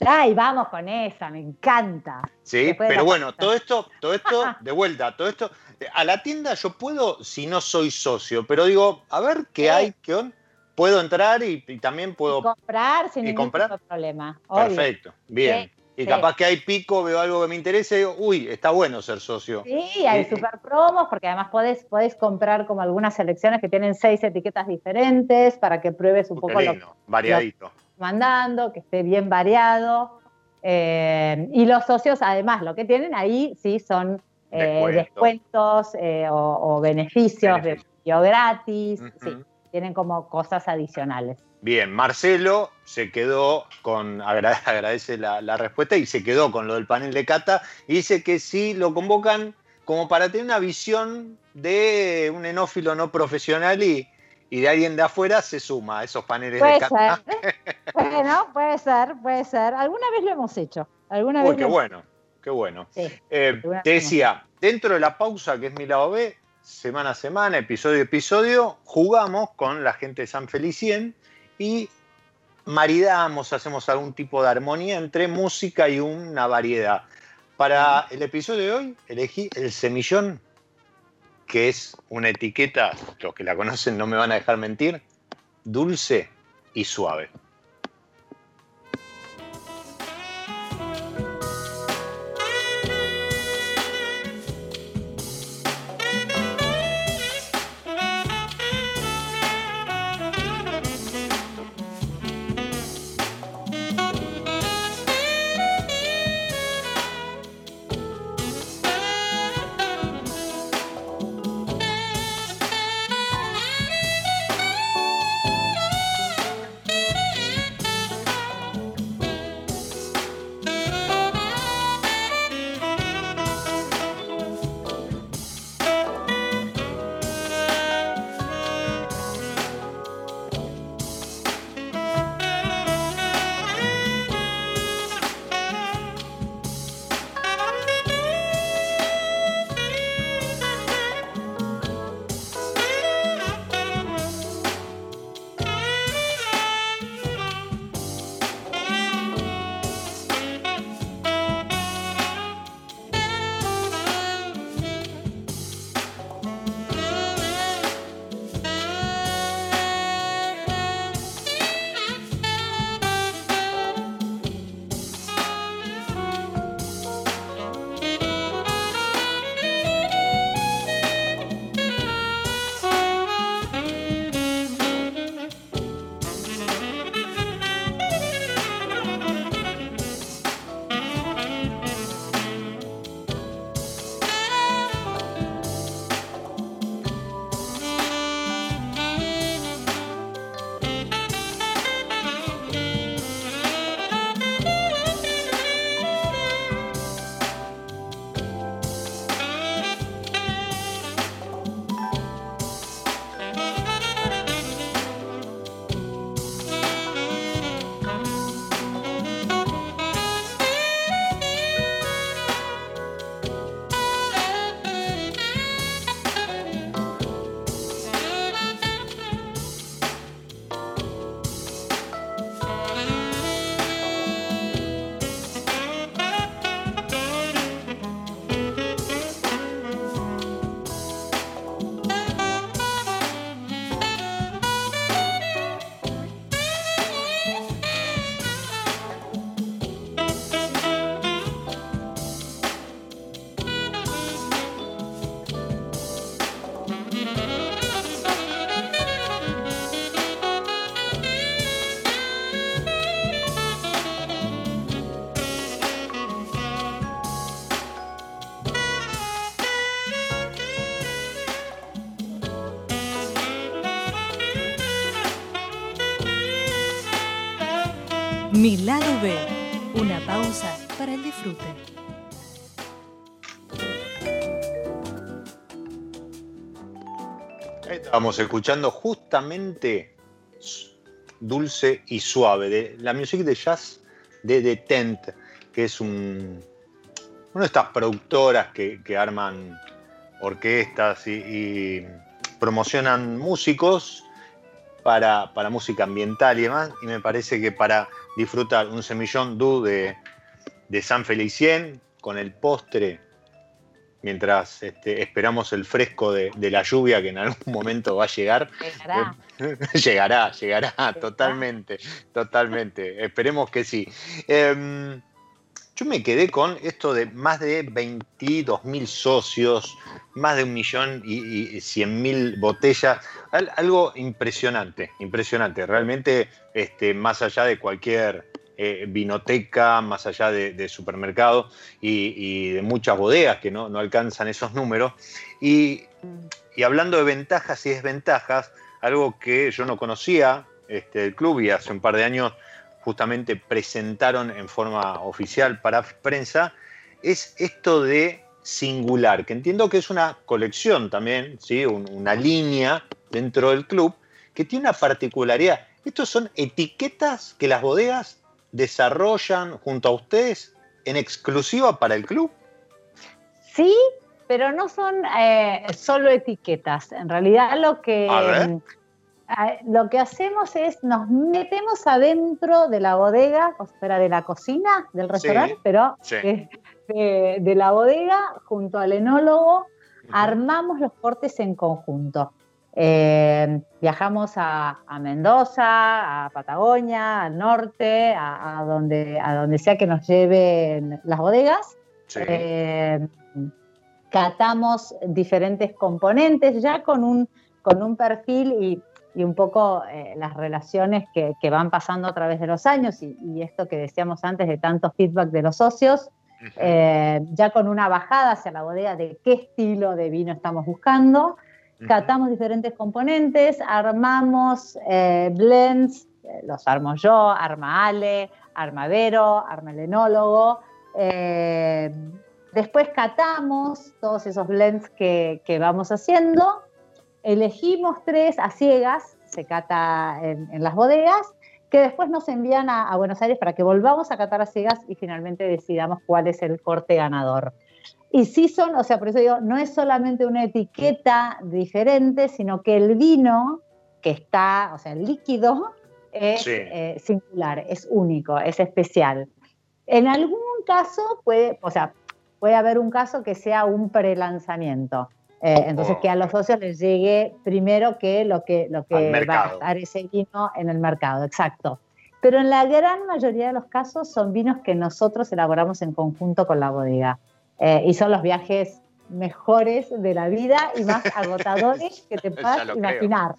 Ay, vamos con esa, me encanta. Sí, pero bueno, todo esto, todo esto, de vuelta, todo esto. A la tienda yo puedo si no soy socio, pero digo, a ver qué hay, qué Puedo entrar y, también puedo. comprar sin ningún problema. Perfecto, bien. Y capaz que hay pico, veo algo que me interese, digo, uy, está bueno ser socio. Sí, hay super promos, porque además podés, podés comprar como algunas selecciones que tienen seis etiquetas diferentes para que pruebes un poco lo, variadito mandando, que esté bien variado. Eh, y los socios, además, lo que tienen ahí sí son eh, descuentos eh, o, beneficios de gratis, sí, tienen como cosas adicionales. Bien, Marcelo se quedó con, agradece la, respuesta y se quedó con lo del panel de cata y dice que sí lo convocan como para tener una visión de un enófilo no profesional y, y de alguien de afuera se suma a esos paneles puede de cata. Ser. bueno, puede ser, puede ser. Alguna vez lo hemos hecho. Alguna Uy, qué bueno, qué bueno. Eh, te decía, dentro de la pausa que es mi lado B, semana a semana, episodio a episodio, jugamos con la gente de San Felicien y maridamos, hacemos algún tipo de armonía entre música y una variedad. Para el episodio de hoy elegí el semillón que es una etiqueta, los que la conocen no me van a dejar mentir, dulce y suave. Mi lado B, una pausa para el disfrute. Estábamos escuchando justamente Dulce y Suave, de la música de jazz de The Tent, que es un, una de estas productoras que, arman orquestas y, promocionan músicos para, para, música ambiental y demás. Y me parece que para disfrutar un semillón du de, de San Felicien con el postre mientras este, esperamos el fresco de, la lluvia que en algún momento va a llegar. Llegará. llegará, llegará, totalmente, totalmente. Esperemos que sí. Em, yo me quedé con esto de más de 22 mil socios, más de un millón y, cien mil botellas, algo impresionante, impresionante, realmente este, más allá de cualquier eh, vinoteca, más allá de, supermercado y, de muchas bodegas que no, alcanzan esos números. Y, hablando de ventajas y desventajas, algo que yo no conocía este, club y hace un par de años justamente presentaron en forma oficial para prensa, es esto de singular, que entiendo que es una colección también, ¿sí? una línea dentro del club, que tiene una particularidad. Estos son etiquetas que las bodegas desarrollan junto a ustedes en exclusiva para el club? Sí, pero no son eh, solo etiquetas. En realidad lo que, mm, lo que hacemos es nos metemos adentro de la bodega, o sea, de la cocina del restaurante, pero De, la bodega junto al enólogo, armamos los cortes en conjunto. Eh, viajamos a, Mendoza, a Patagonia, al norte, a, donde, a donde sea que nos lleven las bodegas. Eh, catamos diferentes componentes ya con un, con un perfil y, un poco eh, las relaciones que, van pasando a través de los años y, esto que decíamos antes de tanto feedback de los socios. ya con una bajada hacia la bodega de qué estilo de vino estamos buscando, catamos diferentes componentes, armamos eh, blends, eh, los armo yo, arma Ale, arma Vero, arma el enólogo. Eh, después catamos todos esos blends que, vamos haciendo, elegimos tres a ciegas, se cata en, las bodegas, que después nos envían a, Buenos Aires para que volvamos a catar a ciegas y finalmente decidamos cuál es el corte ganador. Y sí son, o sea, por eso digo, no es solamente una etiqueta diferente, sino que el vino que está, o sea, el líquido es eh, singular, es único, es especial. En algún caso puede, o sea, puede haber un caso que sea un prelanzamiento. Eh, entonces, que a los socios les llegue primero que lo que, lo que va a estar ese vino en el mercado, exacto. Pero en la gran mayoría de los casos son vinos que nosotros elaboramos en conjunto con la bodega. Eh, y son los viajes mejores de la vida y más agotadores que te puedas imaginar.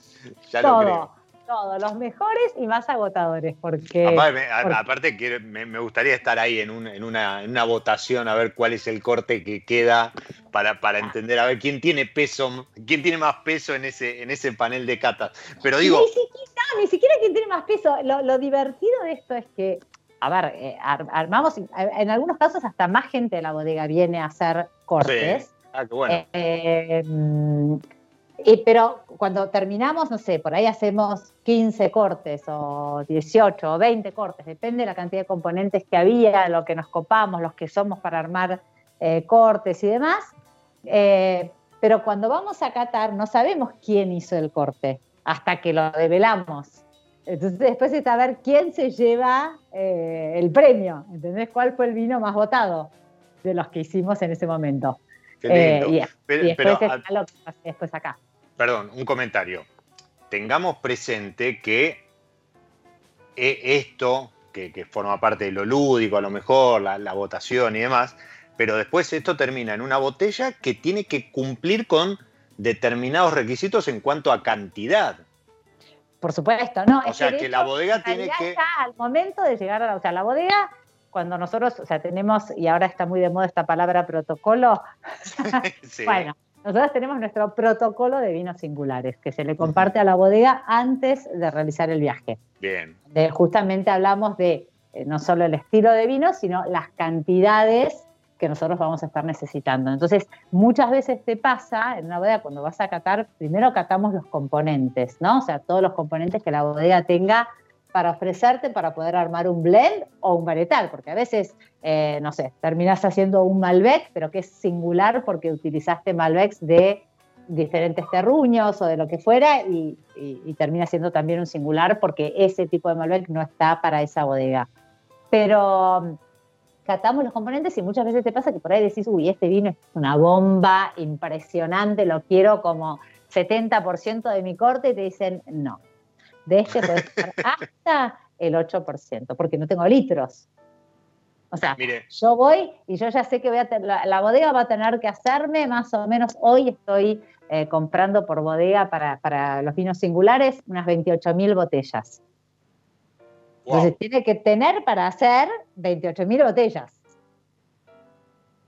todo, todo, los mejores y más agotadores, porque... Aparte, me, gustaría estar ahí en, una, votación a ver cuál es el corte que queda para, para entender, a ver quién tiene peso, quién tiene más peso en ese, en ese panel de catas. Pero digo... Ni siquiera, ni siquiera quién tiene más peso. lo divertido de esto es que a ver, eh, armamos, en algunos casos hasta más gente de la bodega viene a hacer cortes. Sí. Ah, qué bueno. Eh, pero cuando terminamos, no sé, por ahí hacemos 15 cortes o 18 o 20 cortes, depende de la cantidad de componentes que había, lo que nos copamos, los que somos para armar eh, cortes y demás. pero cuando vamos a catar no sabemos quién hizo el corte hasta que lo develamos. Entonces después está a ver quién se lleva eh, el premio, ¿entendés? ¿Cuál fue el vino más votado de los que hicimos en ese momento? Qué lindo. Eh, y, después pasa después acá. Perdón, un comentario. Tengamos presente que eh, esto, que, forma parte de lo lúdico, a lo mejor, la, la votación y demás, pero después esto termina en una botella que tiene que cumplir con determinados requisitos en cuanto a cantidad. Por supuesto, no. O sea, que, la bodega tiene que. al momento de llegar a la. O sea, la bodega, cuando nosotros, o sea, tenemos, y ahora está muy de moda esta palabra protocolo. Bueno, nosotros tenemos nuestro protocolo de vinos singulares, que se le comparte a la bodega antes de realizar el viaje. Bien. justamente hablamos de eh, no solo el estilo de vino, sino las cantidades que nosotros vamos a estar necesitando. Entonces, muchas veces te pasa en una bodega cuando vas a catar, primero catamos los componentes, ¿no? O sea, todos los componentes que la bodega tenga para ofrecerte para poder armar un blend o un varietal, porque a veces, eh, no sé, terminas haciendo un Malbec, pero que es singular porque utilizaste Malbecs de diferentes terruños o de lo que fuera y, termina siendo también un singular porque ese tipo de Malbec no está para esa bodega. Pero um, catamos los componentes y muchas veces te pasa que por ahí decís, uy, este vino es una bomba impresionante, lo quiero como 70% de mi corte y te dicen, no, de este puedes estar hasta el 8%, porque no tengo litros. O sea, yo voy y yo ya sé que voy a la, bodega va a tener que hacerme más o menos, hoy estoy eh, comprando por bodega para, los vinos singulares unas 28 mil botellas. Entonces tiene que tener para hacer 28 mil botellas.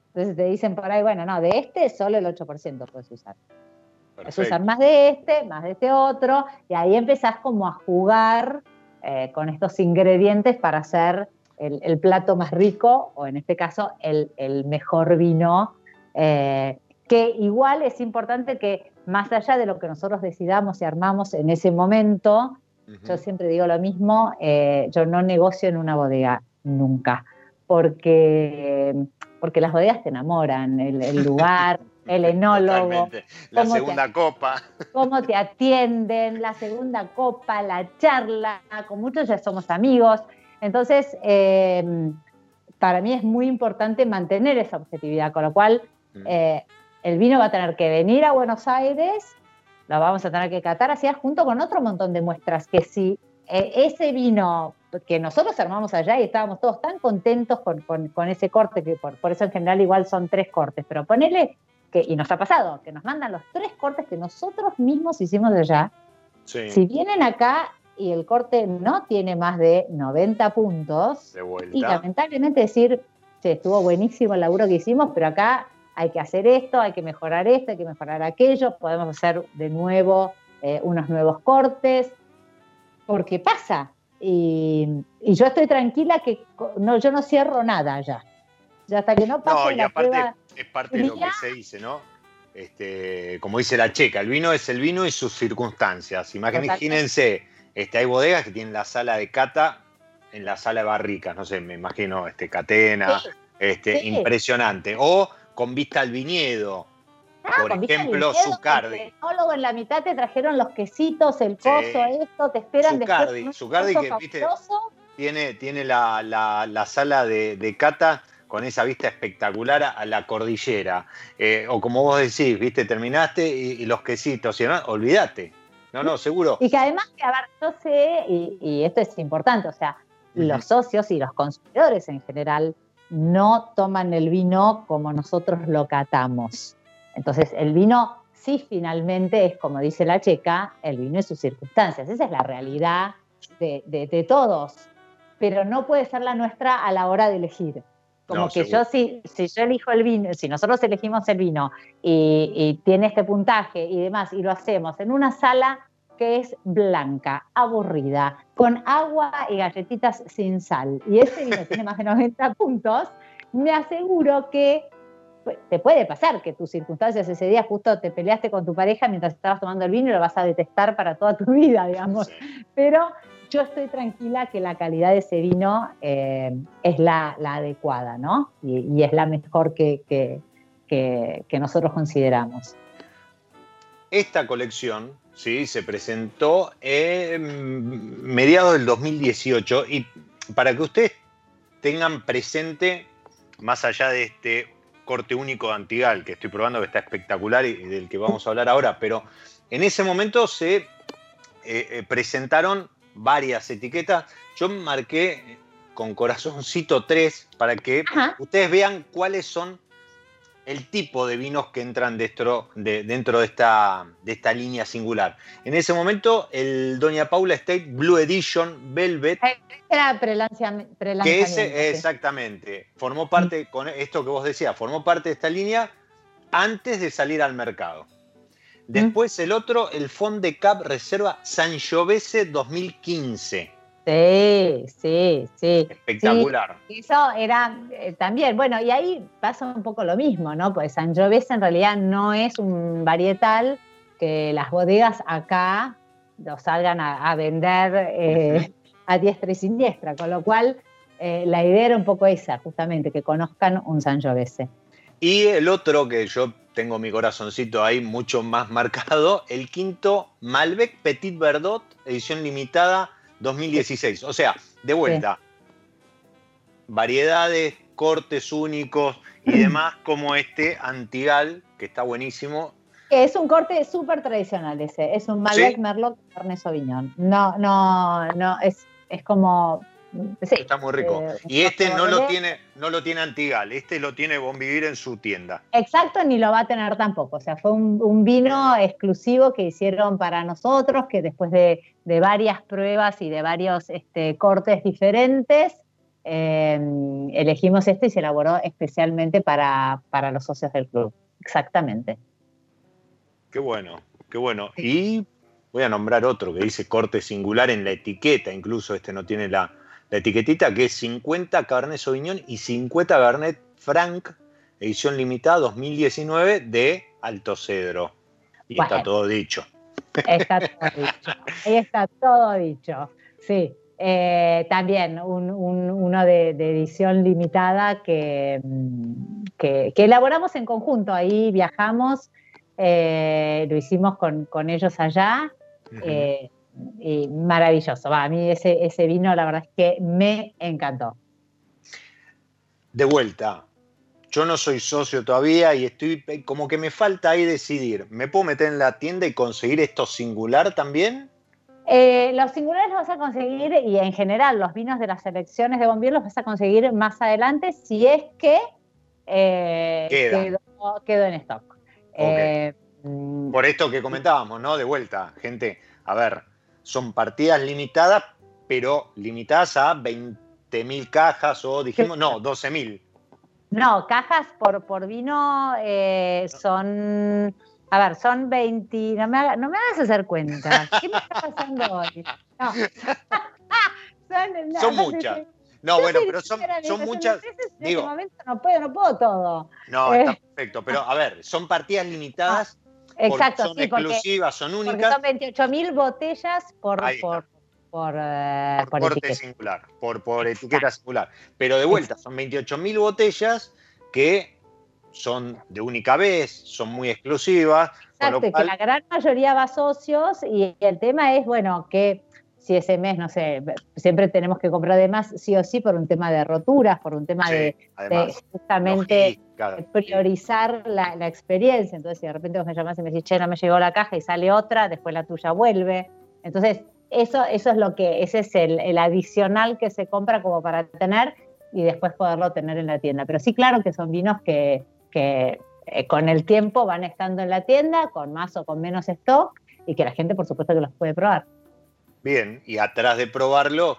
Entonces te dicen por ahí, bueno, no, de este solo el 8% puedes usar. Puedes usar más de este, más de este otro, y ahí empezás como a jugar eh, con estos ingredientes para hacer el, plato más rico, o en este caso, el, mejor vino, eh, que igual es importante que más allá de lo que nosotros decidamos y armamos en ese momento, yo siempre digo lo mismo, eh, yo no negocio en una bodega, nunca, porque, porque las bodegas te enamoran, el, lugar, el enólogo. La segunda copa. Cómo te atienden, la segunda copa, la charla, con muchos ya somos amigos. Entonces, em, para mí es muy importante mantener esa objetividad, con lo cual mm. eh, el vino va a tener que venir a Buenos Aires, lo vamos a tener que catar así junto con otro montón de muestras que si eh, ese vino que nosotros armamos allá y estábamos todos tan contentos con, ese corte, que por, eso en general igual son tres cortes, pero ponele que, y nos ha pasado, que nos mandan los tres cortes que nosotros mismos hicimos allá. Si vienen acá y el corte no tiene más de 90 puntos. Y lamentablemente decir, che, estuvo buenísimo el laburo que hicimos, pero acá hay que hacer esto, hay que mejorar esto, hay que mejorar aquello, podemos hacer de nuevo eh, unos nuevos cortes, porque pasa. Y, yo estoy tranquila que no, yo no cierro nada ya. Ya hasta que no pase no, y aparte es parte de lo que se dice, ¿no? Este, como dice la checa, el vino es el vino y sus circunstancias. Imagínense este, hay bodegas que tienen la sala de cata en la sala de barricas, no sé, me imagino este, catena, este, impresionante. O con vista al viñedo. Ah, por ejemplo, Zucardi. En la mitad te trajeron los quesitos, el coso, esto, te esperan Zucardi, Zucardi que viste, tiene, tiene la, sala de, cata con esa vista espectacular a la cordillera. Eh, o como vos decís, viste, terminaste y, los quesitos, ¿sí? olvídate. No, no, seguro. Y que además, a ver, yo sé, y, esto es importante, o sea, los socios y los consumidores en general no toman el vino como nosotros lo catamos. Entonces, el vino sí finalmente es, como dice la checa, el vino y sus circunstancias. Esa es la realidad de, todos, pero no puede ser la nuestra a la hora de elegir. Como que yo si, si yo elijo el vino, si nosotros elegimos el vino y, tiene este puntaje y demás, y lo hacemos en una sala que es blanca, aburrida, con agua y galletitas sin sal, y ese vino tiene más de 90 puntos, me aseguro que te puede pasar que tus circunstancias ese día justo te peleaste con tu pareja mientras estabas tomando el vino y lo vas a detestar para toda tu vida, digamos. Pero yo estoy tranquila que la calidad de ese vino eh, es la, adecuada, ¿no? Y, es la mejor que, que, nosotros consideramos. Esta colección ¿sí? se presentó en mediados del 2018 y para que ustedes tengan presente, más allá de este corte único de Antigal, que estoy probando que está espectacular y del que vamos a hablar ahora, pero en ese momento se eh, eh, presentaron varias etiquetas. Yo marqué con corazoncito 3 para que ustedes vean cuáles son el tipo de vinos que entran dentro de, dentro de, esta, de esta línea singular. En ese momento, el Doña Paula State Blue Edition Velvet. Era. Que ese, exactamente, formó parte, con esto que vos decías, formó parte de esta línea antes de salir al mercado. Después el otro, el Fond de Cap Reserva Sangiovese 2015. Sí, sí, sí. Espectacular. eso era eh, también, bueno, y ahí pasa un poco lo mismo, ¿no? Pues Sangiovese en realidad no es un varietal que las bodegas acá lo salgan a, vender eh, a diestra y siniestra, con lo cual eh, la idea era un poco esa, justamente, que conozcan un Sangiovese. Y el otro que yo tengo mi corazoncito ahí mucho más marcado, el quinto Malbec Petit Verdot, edición limitada 2016. O sea, de vuelta, variedades, cortes únicos y demás, como este Antigal, que está buenísimo. Es un corte súper tradicional ese, es un Malbec Merlot Carne Sauvignon. No, no, no, es, es como Está muy rico. Eh, y este no lo tiene, no lo tiene Antigal, este lo tiene Bonvivir en su tienda. Exacto, ni lo va a tener tampoco. O sea, fue un, vino exclusivo que hicieron para nosotros, que después de, varias pruebas y de varios este, cortes diferentes, eh, elegimos este y se elaboró especialmente para, para los socios del club. Exactamente. Qué bueno, qué bueno. Y voy a nombrar otro que dice corte singular en la etiqueta, incluso este no tiene la, la etiquetita que es 50 Cabernet Sauvignon y 50 Cabernet Franc, edición limitada 2019 de Alto Cedro. Y está todo dicho. Está todo dicho. Ahí está todo dicho. Sí. Eh, también uno de, edición limitada que, que, elaboramos en conjunto. Ahí viajamos, eh, lo hicimos con, ellos allá y maravilloso. a mí ese, ese vino, la verdad es que me encantó. De vuelta, yo no soy socio todavía y estoy como que me falta ahí decidir. ¿Me puedo meter en la tienda y conseguir esto singular también? Eh, los singulares los vas a conseguir y en general los vinos de las selecciones de Bombier los vas a conseguir más adelante si es que eh, quedó, en stock. Eh, mm, Por esto que comentábamos, ¿no? De vuelta, gente, a ver, son partidas limitadas, pero limitadas a 20.000 cajas o dijimos, no, 12.000. No, cajas por, por vino eh, son, a ver, son 20, no me, hagas, no me hagas hacer cuenta. ¿Qué me está pasando hoy? No. son, muchas. No, bueno, pero son, son muchas. En este momento no puedo, no puedo todo. No, está eh. perfecto. Pero a ver, son partidas limitadas Exacto, son exclusivas, son únicas. son 28.000 botellas por, por, por, eh, corte singular, por, por etiqueta singular. Pero de vuelta, son 28.000 botellas que son de única vez, son muy exclusivas. Exacto, que la gran mayoría va a socios y el tema es, bueno, que si ese mes, no sé, siempre tenemos que comprar de más, sí o sí, por un tema de roturas, por un tema de, justamente priorizar la, experiencia. Entonces, si de repente vos me llamás y me decís, che, no me llegó la caja y sale otra, después la tuya vuelve. Entonces, eso, eso es lo que, ese es el, adicional que se compra como para tener y después poderlo tener en la tienda. Pero sí, claro que son vinos que, que eh, con el tiempo van estando en la tienda, con más o con menos stock, y que la gente, por supuesto, que los puede probar. Bien, y atrás de probarlo,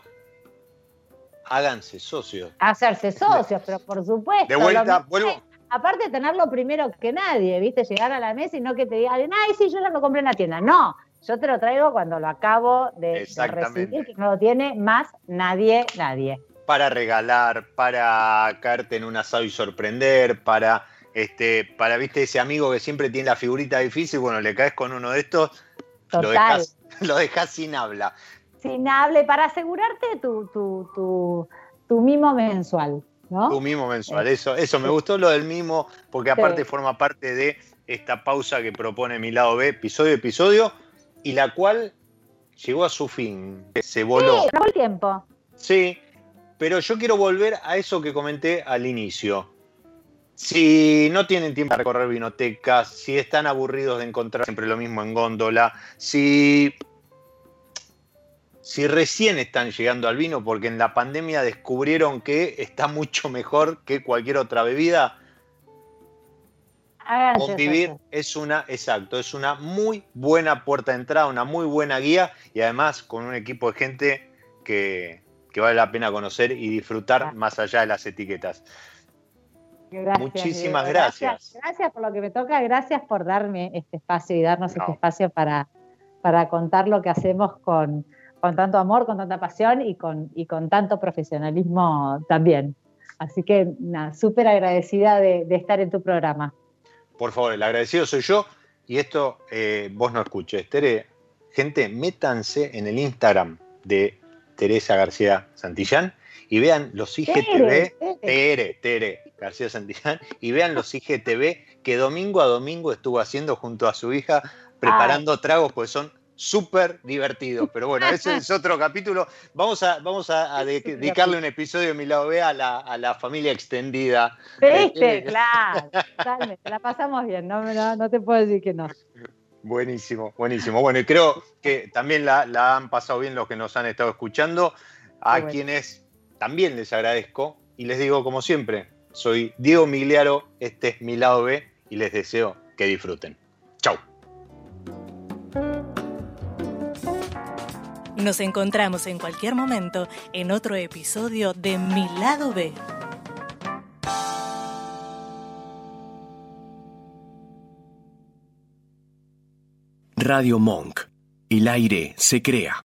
háganse socios. Hacerse socios, pero por supuesto. De vuelta, vuelvo. Aparte de tenerlo primero que nadie, ¿viste? Llegar a la mesa y no que te digan, ay, sí, yo ya lo compré en la tienda. No, yo te lo traigo cuando lo acabo de, recibir, que no lo tiene más nadie, nadie. Para regalar, para caerte en un asado y sorprender, para, este, para, viste, ese amigo que siempre tiene la figurita difícil, bueno, le caes con uno de estos, lo dejas lo dejas sin habla. Sin habla, para asegurarte tu, tu, mimo mensual. ¿no? Tu mimo mensual, eso, eso me gustó lo del mimo, porque aparte forma parte de esta pausa que propone mi lado B, episodio episodio, y la cual llegó a su fin, se voló. Sí, el tiempo. Sí, pero yo quiero volver a eso que comenté al inicio. Si no tienen tiempo para recorrer vinotecas, si están aburridos de encontrar siempre lo mismo en góndola, si, si recién están llegando al vino porque en la pandemia descubrieron que está mucho mejor que cualquier otra bebida, Convivir es una, exacto, es una muy buena puerta de entrada, una muy buena guía y además con un equipo de gente que, que vale la pena conocer y disfrutar más allá de las etiquetas. Muchísimas gracias. gracias. por lo que me toca, gracias por darme este espacio y darnos este espacio para, para contar lo que hacemos con, con tanto amor, con tanta pasión y con, y con tanto profesionalismo también. Así que, súper agradecida de, estar en tu programa. Por favor, el agradecido soy yo y esto eh, vos no escuches. Tere, gente, métanse en el Instagram de Teresa García Santillán y vean los IGTV, Tere, Tere, García Santillán, y vean los IGTV que domingo a domingo estuvo haciendo junto a su hija preparando tragos, pues son súper divertidos. Pero bueno, ese es otro capítulo. Vamos a, vamos a, dedicarle un episodio de mi lado B a la, a la familia extendida. ¿Viste? claro, la pasamos bien, no, no, te puedo decir que no. Buenísimo, buenísimo. Bueno, y creo que también la, la han pasado bien los que nos han estado escuchando. A quienes también les agradezco y les digo como siempre, soy Diego Migliaro, este es mi lado B y les deseo que disfruten. Chau. Nos encontramos en cualquier momento en otro episodio de Mi lado B. Radio Monk. El aire se crea.